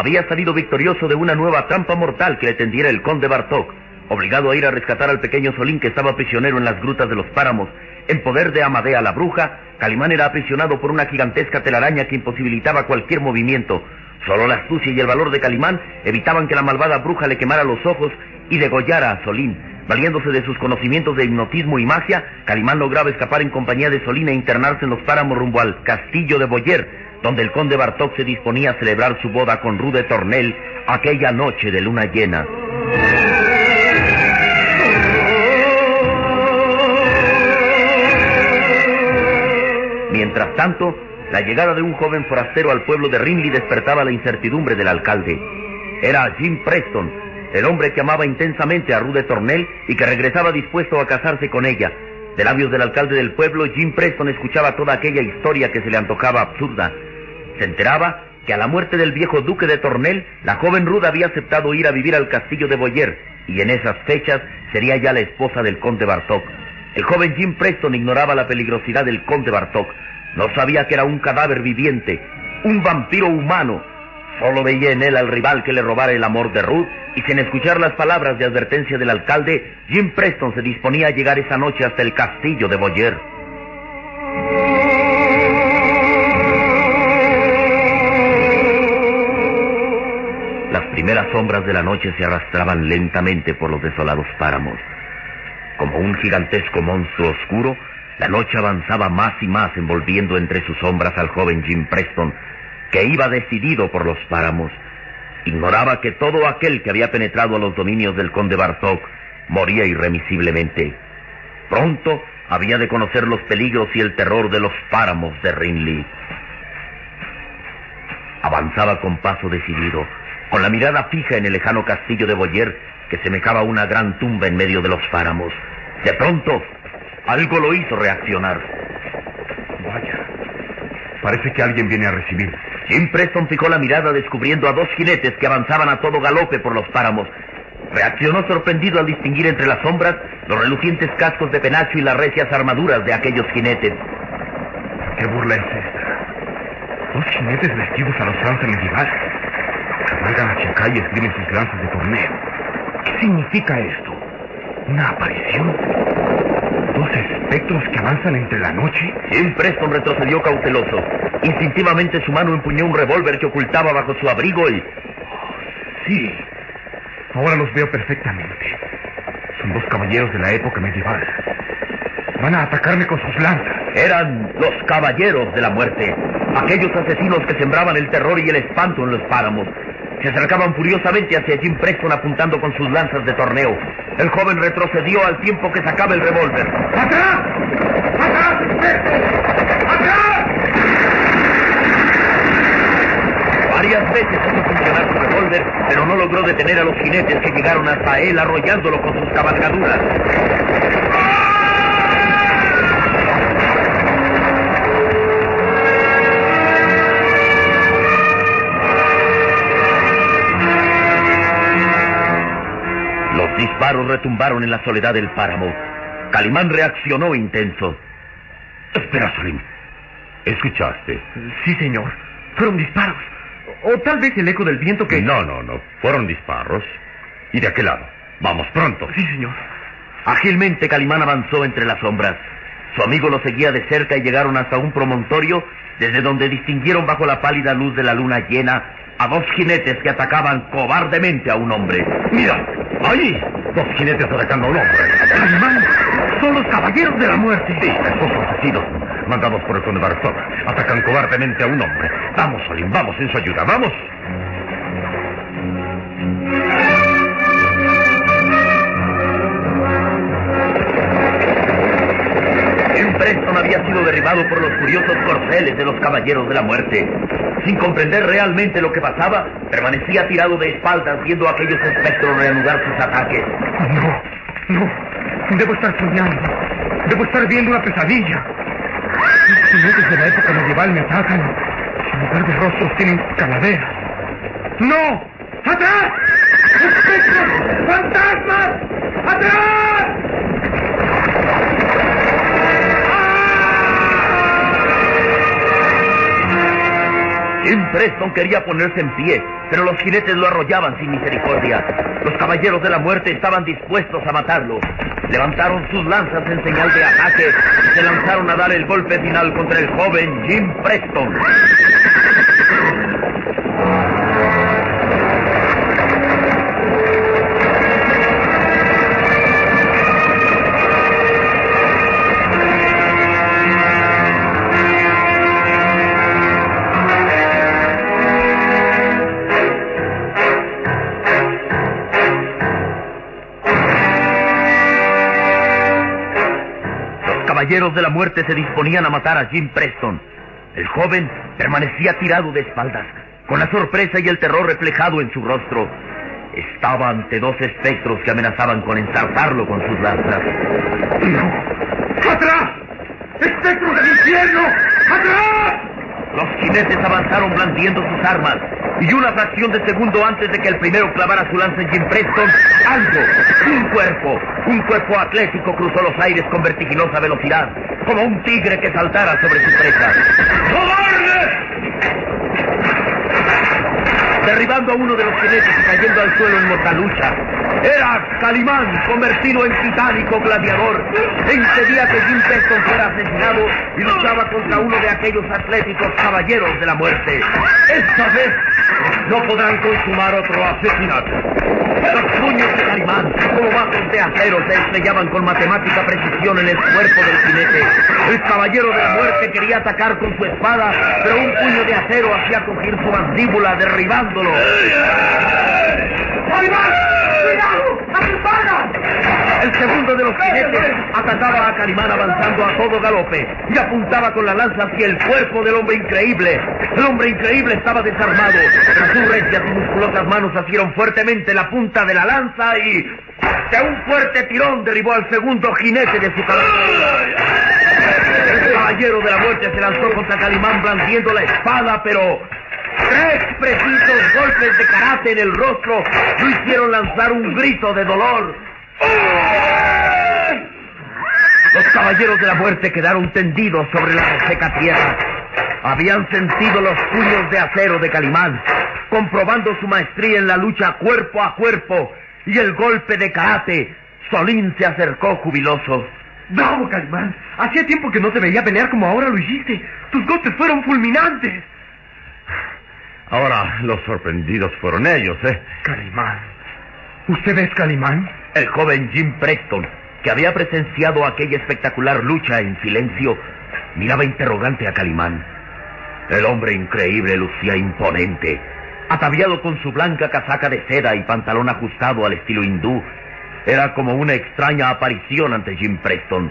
Había salido victorioso de una nueva trampa mortal que le tendiera el conde Bartok. Obligado a ir a rescatar al pequeño Solín que estaba prisionero en las grutas de los páramos, en poder de Amadea la bruja, Calimán era aprisionado por una gigantesca telaraña que imposibilitaba cualquier movimiento. Solo la astucia y el valor de Calimán evitaban que la malvada bruja le quemara los ojos y degollara a Solín. Valiéndose de sus conocimientos de hipnotismo y magia, Calimán lograba escapar en compañía de Solín e internarse en los páramos rumbo al castillo de Boyer, donde el conde Bartok se disponía a celebrar su boda con Rude Tornel aquella noche de luna llena. Mientras tanto, la llegada de un joven forastero al pueblo de Rinley despertaba la incertidumbre del alcalde. Era Jim Preston, el hombre que amaba intensamente a Rude Tornel y que regresaba dispuesto a casarse con ella. De labios del alcalde del pueblo, Jim Preston escuchaba toda aquella historia que se le antojaba absurda. Se enteraba que a la muerte del viejo duque de Tornel, la joven Ruda había aceptado ir a vivir al castillo de Boyer, y en esas fechas sería ya la esposa del conde Bartok. El joven Jim Preston ignoraba la peligrosidad del conde Bartok. No sabía que era un cadáver viviente, un vampiro humano. Solo veía en él al rival que le robara el amor de Ruth, y sin escuchar las palabras de advertencia del alcalde, Jim Preston se disponía a llegar esa noche hasta el castillo de Boyer. Sombras de la noche se arrastraban lentamente por los desolados páramos. Como un gigantesco monstruo oscuro, la noche avanzaba más y más envolviendo entre sus sombras al joven Jim Preston, que iba decidido por los páramos. Ignoraba que todo aquel que había penetrado a los dominios del conde Bartok moría irremisiblemente. Pronto había de conocer los peligros y el terror de los páramos de Rinley. Avanzaba con paso decidido, con la mirada fija en el lejano castillo de Boyer, que semejaba una gran tumba en medio de los páramos. De pronto, algo lo hizo reaccionar. Vaya. Parece que alguien viene a recibir. Jim Preston fijó la mirada descubriendo a dos jinetes que avanzaban a todo galope por los páramos. Reaccionó sorprendido al distinguir entre las sombras los relucientes cascos de penacho y las recias armaduras de aquellos jinetes. ¿Qué burla es esta? Dos jinetes vestidos a los usanza medieval. Cabalgan hacia acá y escriben sus lanzas de torneo. ¿Qué significa esto? ¿Una aparición? ¿Dos espectros que avanzan entre la noche? Jim Preston retrocedió cauteloso. Instintivamente su mano empuñó un revólver que ocultaba bajo su abrigo y... Sí. Ahora los veo perfectamente. Son dos caballeros de la época medieval. Van a atacarme con sus lanzas. Eran los caballeros de la muerte, aquellos asesinos que sembraban el terror y el espanto en los páramos. Se acercaban furiosamente hacia Jim Preston apuntando con sus lanzas de torneo. El joven retrocedió al tiempo que sacaba el revólver. ¡Atrás! ¡Atrás, espectro! ¡Atrás! Varias veces hizo funcionar su revólver, pero no logró detener a los jinetes que llegaron hasta él arrollándolo con sus cabalgaduras. Disparos retumbaron en la soledad del páramo. Calimán reaccionó intenso. Espera, Salim. ¿Escuchaste? Sí, señor. Fueron disparos. O tal vez el eco del viento que... No, no, no. Fueron disparos. Y de aquel lado. Vamos, pronto. Sí, señor. Ágilmente Calimán avanzó entre las sombras. Su amigo lo seguía de cerca y llegaron hasta un promontorio desde donde distinguieron bajo la pálida luz de la luna llena a dos jinetes que atacaban cobardemente a un hombre. ¡Mira! ¡Ahí! Dos jinetes atacando a un hombre. Son los caballeros de la muerte. Sí, esos asesinos, mandados por el conde Barzón, atacan cobardemente a un hombre. Vamos, Salim, vamos en su ayuda, vamos. Preston había sido derribado por los furiosos corceles de los caballeros de la muerte. Sin comprender realmente lo que pasaba, permanecía tirado de espaldas viendo a aquellos espectros reanudar sus ataques. No, no. Debo estar soñando. Debo estar viendo una pesadilla. Los jinetes de la época medieval me atacan. En lugar de rostros tienen calaveras. ¡No! ¡Atrás! ¡Espectros! ¡Fantasmas! ¡Atrás! Preston quería ponerse en pie, pero los jinetes lo arrollaban sin misericordia. Los caballeros de la muerte estaban dispuestos a matarlo. Levantaron sus lanzas en señal de ataque y se lanzaron a dar el golpe final contra el joven Jim Preston. Caballeros de la muerte se disponían a matar a Jim Preston. El joven permanecía tirado de espaldas, con la sorpresa y el terror reflejado en su rostro. Estaba ante dos espectros que amenazaban con ensartarlo con sus lanzas. ¡Atrás! ¡Espectros del infierno! ¡Atrás! Los jinetes avanzaron blandiendo sus armas y una fracción de segundo antes de que el primero clavara su lanza en Jim Preston, algo, un cuerpo, un cuerpo atlético cruzó los aires con vertiginosa velocidad, como un tigre que saltara sobre su presa. ¡Cobarde! Derribando a uno de los jinetes y cayendo al suelo en mortal lucha. Era Calimán, convertido en titánico gladiador. Impedía que Jim Preston fuera asesinado y luchaba contra uno de aquellos atléticos caballeros de la muerte. Esta vez no podrán consumar otro asesinato. Los puños de Calimán, como vasos de acero, se estrellaban con matemática precisión en el cuerpo del jinete. El caballero de la muerte quería atacar con su espada, pero un puño de acero hacía crujir su mandíbula, derribándolo. ¡Calimán! ¡Cuidado! ¡A! El segundo de los jinetes atacaba a Calimán avanzando a todo galope y apuntaba con la lanza hacia el cuerpo del hombre increíble. El hombre increíble estaba desarmado, pero sus recias y musculosas manos asieron fuertemente la punta de la lanza y de un fuerte tirón derribó al segundo jinete de su cabeza. El caballero de la muerte se lanzó contra Calimán blandiendo la espada, pero Tres precisos golpes de karate en el rostro lo hicieron lanzar un grito de dolor. Los caballeros de la muerte quedaron tendidos sobre la seca tierra. Habían sentido los puños de acero de Calimán, comprobando su maestría en la lucha cuerpo a cuerpo y el golpe de karate. Solín se acercó jubiloso. ¡Bravo, Calimán! Hacía tiempo que no te veía pelear como ahora lo hiciste. Tus golpes fueron fulminantes. Ahora los sorprendidos fueron ellos, ¿eh? Calimán. ¿Usted es Calimán? El joven Jim Preston, que había presenciado aquella espectacular lucha en silencio, miraba interrogante a Calimán. El hombre increíble lucía imponente, ataviado con su blanca casaca de seda y pantalón ajustado al estilo hindú. Era como una extraña aparición ante Jim Preston.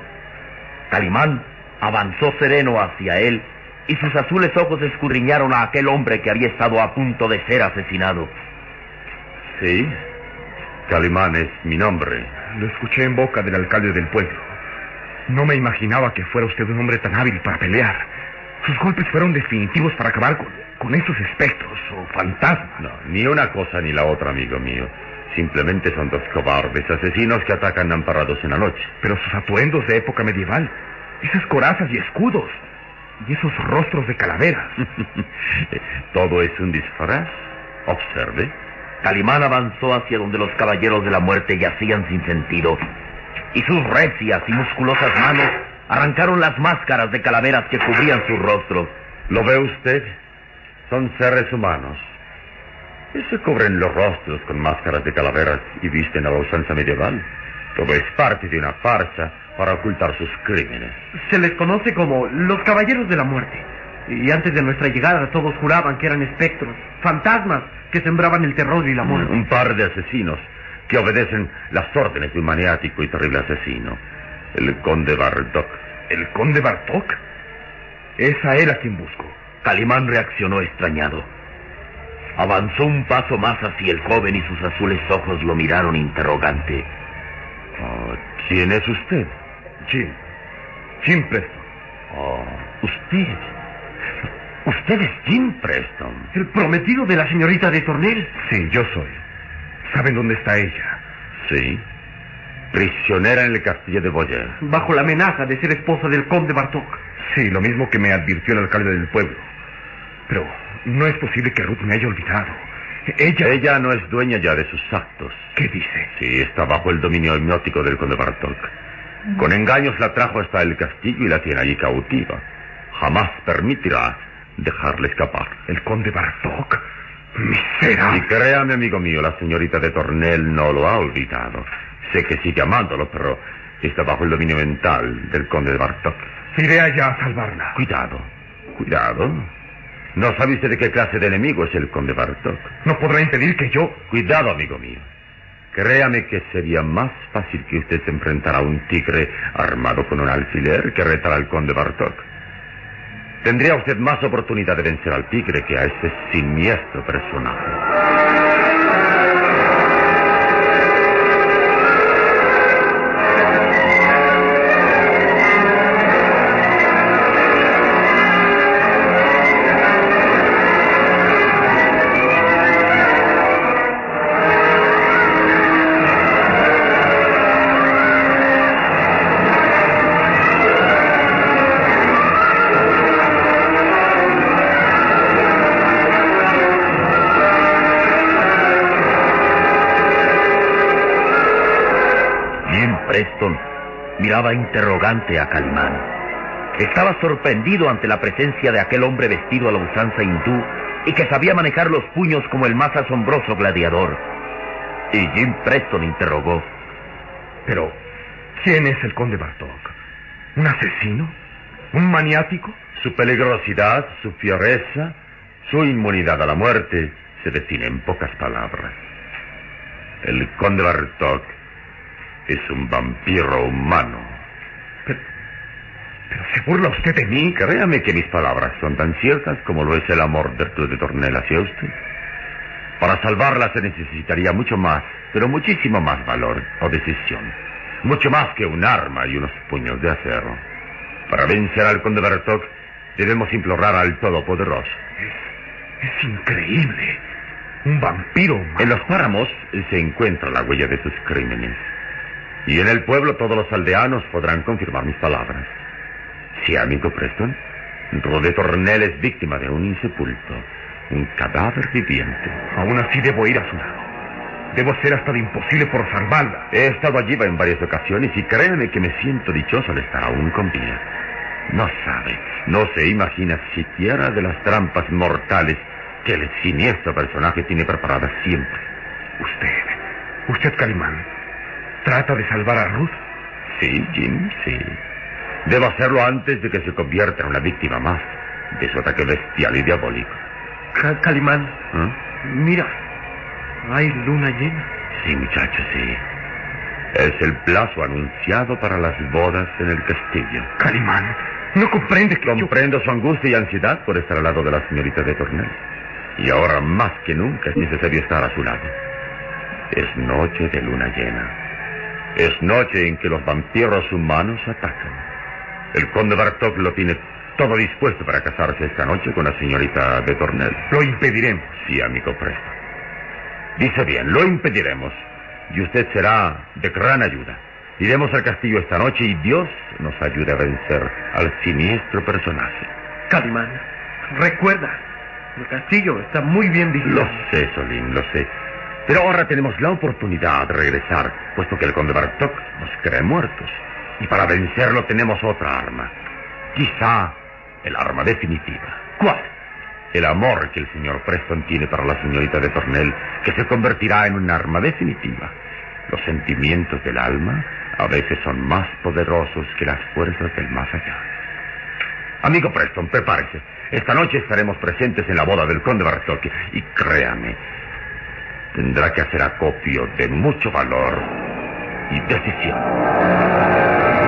Calimán avanzó sereno hacia él y sus azules ojos escudriñaron a aquel hombre que había estado a punto de ser asesinado. Sí, Calimán es mi nombre. Lo escuché en boca del alcalde del pueblo. No me imaginaba que fuera usted un hombre tan hábil para pelear. Sus golpes fueron definitivos para acabar con, con esos espectros o fantasmas. No, ni una cosa ni la otra, amigo mío. Simplemente son dos cobardes asesinos que atacan amparados en la noche. Pero sus atuendos de época medieval, esas corazas y escudos, y esos rostros de calaveras. Todo es un disfraz. Observe. Calimán avanzó hacia donde los caballeros de la muerte yacían sin sentido, y sus recias y musculosas manos arrancaron las máscaras de calaveras que cubrían sus rostros. ¿Lo ve usted? Son seres humanos. Y se cubren los rostros con máscaras de calaveras y visten a la usanza medieval. Todo es parte de una farsa para ocultar sus crímenes. Se les conoce como los caballeros de la muerte. Y antes de nuestra llegada todos juraban que eran espectros, fantasmas que sembraban el terror y la muerte. Un par de asesinos que obedecen las órdenes de un maniático y terrible asesino. El conde Bartok. ¿El conde Bartok? Es a él a quien busco. Calimán reaccionó extrañado. Avanzó un paso más hacia el joven y sus azules ojos lo miraron interrogante. Oh, ¿Quién es usted? Jim. Jim Preston. Oh, usted. Usted es Jim Preston. El prometido de la señorita de Tornel. Sí, yo soy. ¿Saben dónde está ella? Sí. Prisionera en el castillo de Boyer. Bajo la amenaza de ser esposa del conde Bartok. Sí, lo mismo que me advirtió el alcalde del pueblo. Pero no es posible que Ruth me haya olvidado. Ella... Ella no es dueña ya de sus actos. ¿Qué dice? Sí, está bajo el dominio hipnótico del conde Bartok. Con engaños la trajo hasta el castillo y la tiene allí cautiva. Jamás permitirá dejarle escapar. ¿El conde Bartok? Miserable. Y créame, amigo mío, la señorita de Tornel no lo ha olvidado. Sé que sigue amándolo, pero está bajo el dominio mental del conde de Bartok. Iré allá a salvarla. Cuidado, cuidado. No sabe usted de qué clase de enemigo es el conde Bartok. No podrá impedir que yo... Cuidado, amigo mío. Créame que sería más fácil que usted se enfrentara a un tigre armado con un alfiler que retar al conde Bartok. Tendría usted más oportunidad de vencer al tigre que a ese siniestro personaje. Miraba interrogante a Calimán. Estaba sorprendido ante la presencia de aquel hombre vestido a la usanza hindú y que sabía manejar los puños como el más asombroso gladiador. Y Jim Preston interrogó. Pero, ¿quién es el conde Bartok? ¿Un asesino? ¿Un maniático? Su peligrosidad, su fiereza, su inmunidad a la muerte se define en pocas palabras. El conde Bartok es un vampiro humano. Pero, pero se burla usted de mí. Créame que mis palabras son tan ciertas como lo es el amor de Arturo de Tornel hacia usted. Para salvarla se necesitaría mucho más, pero muchísimo más valor o decisión. Mucho más que un arma y unos puños de acero. Para vencer al conde Bartok debemos implorar al Todopoderoso. Es, es increíble. Un vampiro humano. En los páramos se encuentra la huella de sus crímenes. Y en el pueblo todos los aldeanos podrán confirmar mis palabras. Sí, amigo Preston, Rode Tornel es víctima de un insepulto, un cadáver viviente. Aún así debo ir a su lado. Debo hacer hasta lo imposible por salvarla. He estado allí en varias ocasiones y créeme que me siento dichoso al estar aún con vida. No sabe, no se imagina siquiera de las trampas mortales que el siniestro personaje tiene preparadas siempre. Usted, usted Calimán, ¿trata de salvar a Ruth? Sí, Jim, sí. Debo hacerlo antes de que se convierta en una víctima más de su ataque bestial y diabólico. Ca- Calimán, ¿Eh? mira, hay luna llena. Sí, muchacho, sí. Es el plazo anunciado para las bodas en el castillo. Calimán, No comprende que yo- Comprendo su angustia y ansiedad por estar al lado de la señorita de Tornel. Y ahora más que nunca es necesario estar a su lado. Es noche de luna llena. Es noche en que los vampiros humanos atacan. El conde Bartok lo tiene todo dispuesto para casarse esta noche con la señorita de Tornel. Lo impediremos. Sí, amigo Presto. Dice bien, lo impediremos. Y usted será de gran ayuda. Iremos al castillo esta noche y Dios nos ayude a vencer al siniestro personaje. Calimán, recuerda, el castillo está muy bien Lo vigilado. sé, Solín, lo sé. Pero ahora tenemos la oportunidad de regresar, puesto que el conde Bartok nos cree muertos. Y para vencerlo tenemos otra arma. Quizá el arma definitiva. ¿Cuál? El amor que el señor Preston tiene para la señorita de Tornel, que se convertirá en un arma definitiva. Los sentimientos del alma a veces son más poderosos que las fuerzas del más allá. Amigo Preston, prepárese. Esta noche estaremos presentes en la boda del conde Bartok y créame, tendrá que hacer acopio de mucho valor y decisión.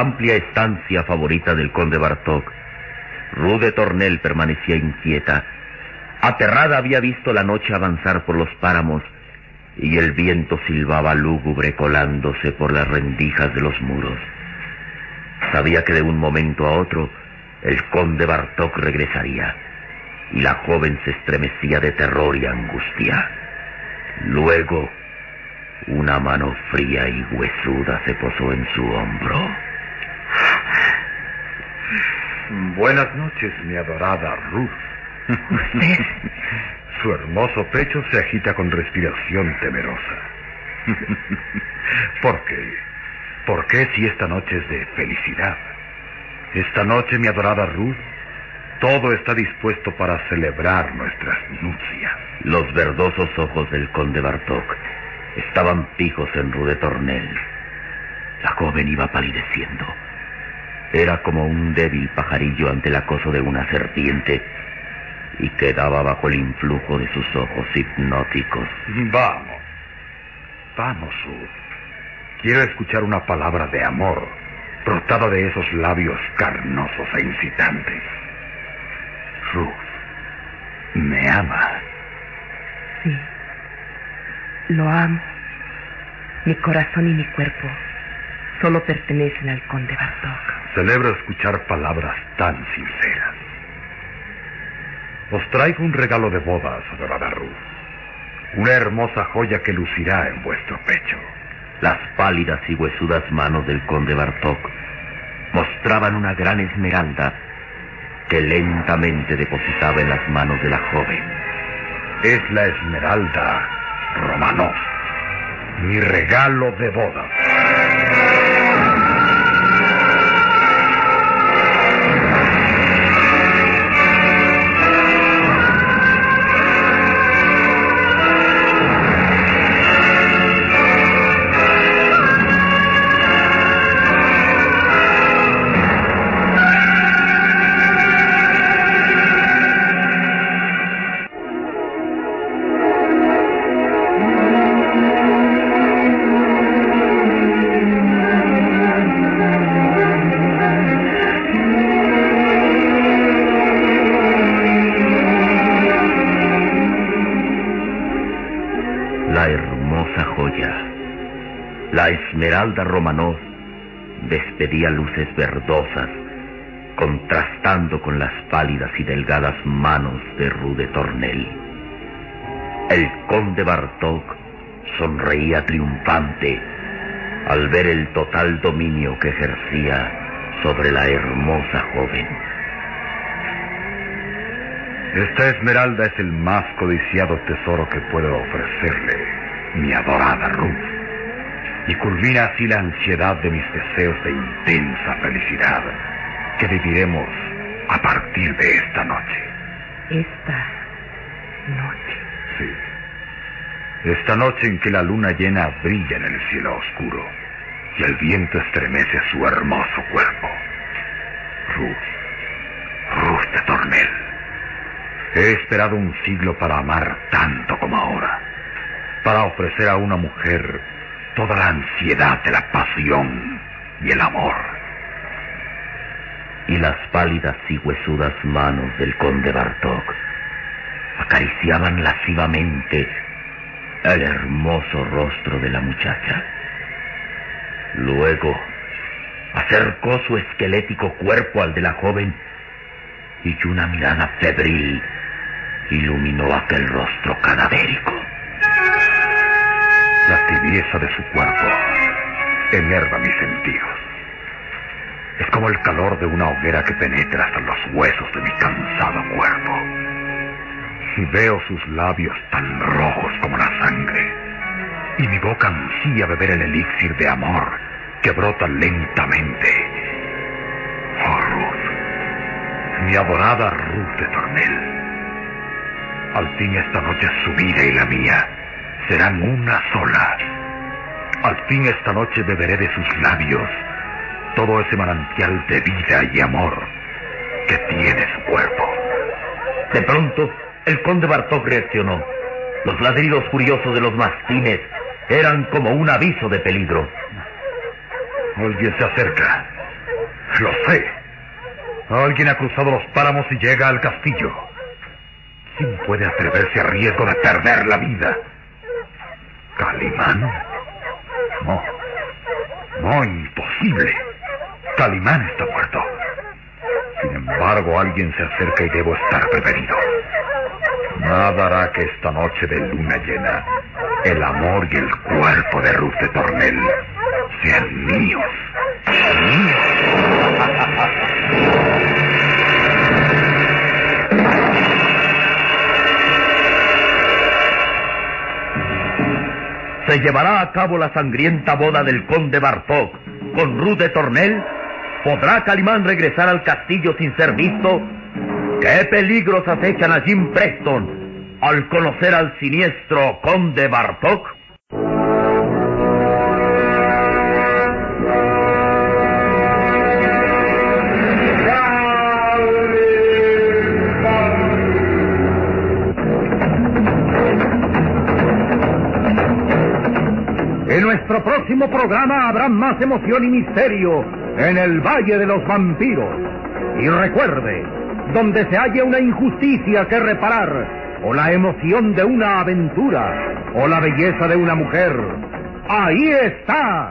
Amplia estancia favorita del conde Bartok, Rude Tornel permanecía inquieta. Aterrada había visto la noche avanzar por los páramos y el viento silbaba lúgubre colándose por las rendijas de los muros. Sabía que de un momento a otro el conde Bartok regresaría y la joven se estremecía de terror y angustia. Luego, una mano fría y huesuda se posó en su hombro. Buenas noches, mi adorada Ruth. Su hermoso pecho se agita con respiración temerosa. ¿Por qué? ¿Por qué si esta noche es de felicidad? Esta noche, mi adorada Ruth, todo está dispuesto para celebrar nuestras nupcias. Los verdosos ojos del conde Bartok estaban fijos en Rude Tornel. La joven iba palideciendo. Era como un débil pajarillo ante el acoso de una serpiente y quedaba bajo el influjo de sus ojos hipnóticos. Vamos. Vamos, Ruth. Quiero escuchar una palabra de amor brotada de esos labios carnosos e incitantes. Ruth, me ama. Sí. Lo amo. Mi corazón y mi cuerpo solo pertenecen al conde Bartok. Celebro escuchar palabras tan sinceras. Os traigo un regalo de bodas, adorada Ruth. Una hermosa joya que lucirá en vuestro pecho. Las pálidas y huesudas manos del conde Bartok mostraban una gran esmeralda que lentamente depositaba en las manos de la joven. Es la esmeralda Romanov. Mi regalo de bodas. Hermosa joya, la esmeralda Romanov, despedía luces verdosas, contrastando con las pálidas y delgadas manos de Rude Tornel. El conde Bartok sonreía triunfante al ver el total dominio que ejercía sobre la hermosa joven. Esta esmeralda es el más codiciado tesoro que puedo ofrecerle, mi adorada Ruth. Y culmina así la ansiedad de mis deseos de intensa felicidad que viviremos a partir de esta noche. Esta noche. Sí. Esta noche en que la luna llena brilla en el cielo oscuro y el viento estremece su hermoso cuerpo. Ruth, Ruth de Tornel. He esperado un siglo para amar tanto como ahora, para ofrecer a una mujer toda la ansiedad de la pasión y el amor. Y las pálidas y huesudas manos del conde Bartok acariciaban lascivamente el hermoso rostro de la muchacha. Luego acercó su esquelético cuerpo al de la joven y una mirada febril iluminó aquel rostro cadavérico. La tibieza de su cuerpo enerva mis sentidos. Es como el calor de una hoguera que penetra hasta los huesos de mi cansado cuerpo. Y veo sus labios tan rojos como la sangre. Y mi boca ansía beber el elixir de amor que brota lentamente. Oh, Ruth, mi adorada Ruth de Tornel. Al fin esta noche su vida y la mía serán una sola. Al fin esta noche beberé de sus labios todo ese manantial de vida y amor que tiene su cuerpo. De pronto, el conde Bartok reaccionó. Los ladridos furiosos de los mastines eran como un aviso de peligro. Alguien se acerca. Lo sé. Alguien ha cruzado los páramos y llega al castillo. ¿Quién puede atreverse a riesgo de perder la vida? ¿Calimán? No. No, imposible. Calimán está muerto. Sin embargo, alguien se acerca y debo estar prevenido. Nada hará que esta noche de luna llena el amor y el cuerpo de Ruth de Tornel sean míos. Llevará a cabo la sangrienta boda del conde Bartok con Ruth de Tornel. ¿Podrá Calimán regresar al castillo sin ser visto? ¿Qué peligros acechan a Jim Preston al conocer al siniestro conde Bartok? Próximo programa habrá más emoción y misterio en el Valle de los Vampiros. Y recuerde, donde se halla una injusticia que reparar, o la emoción de una aventura, o la belleza de una mujer, ahí está.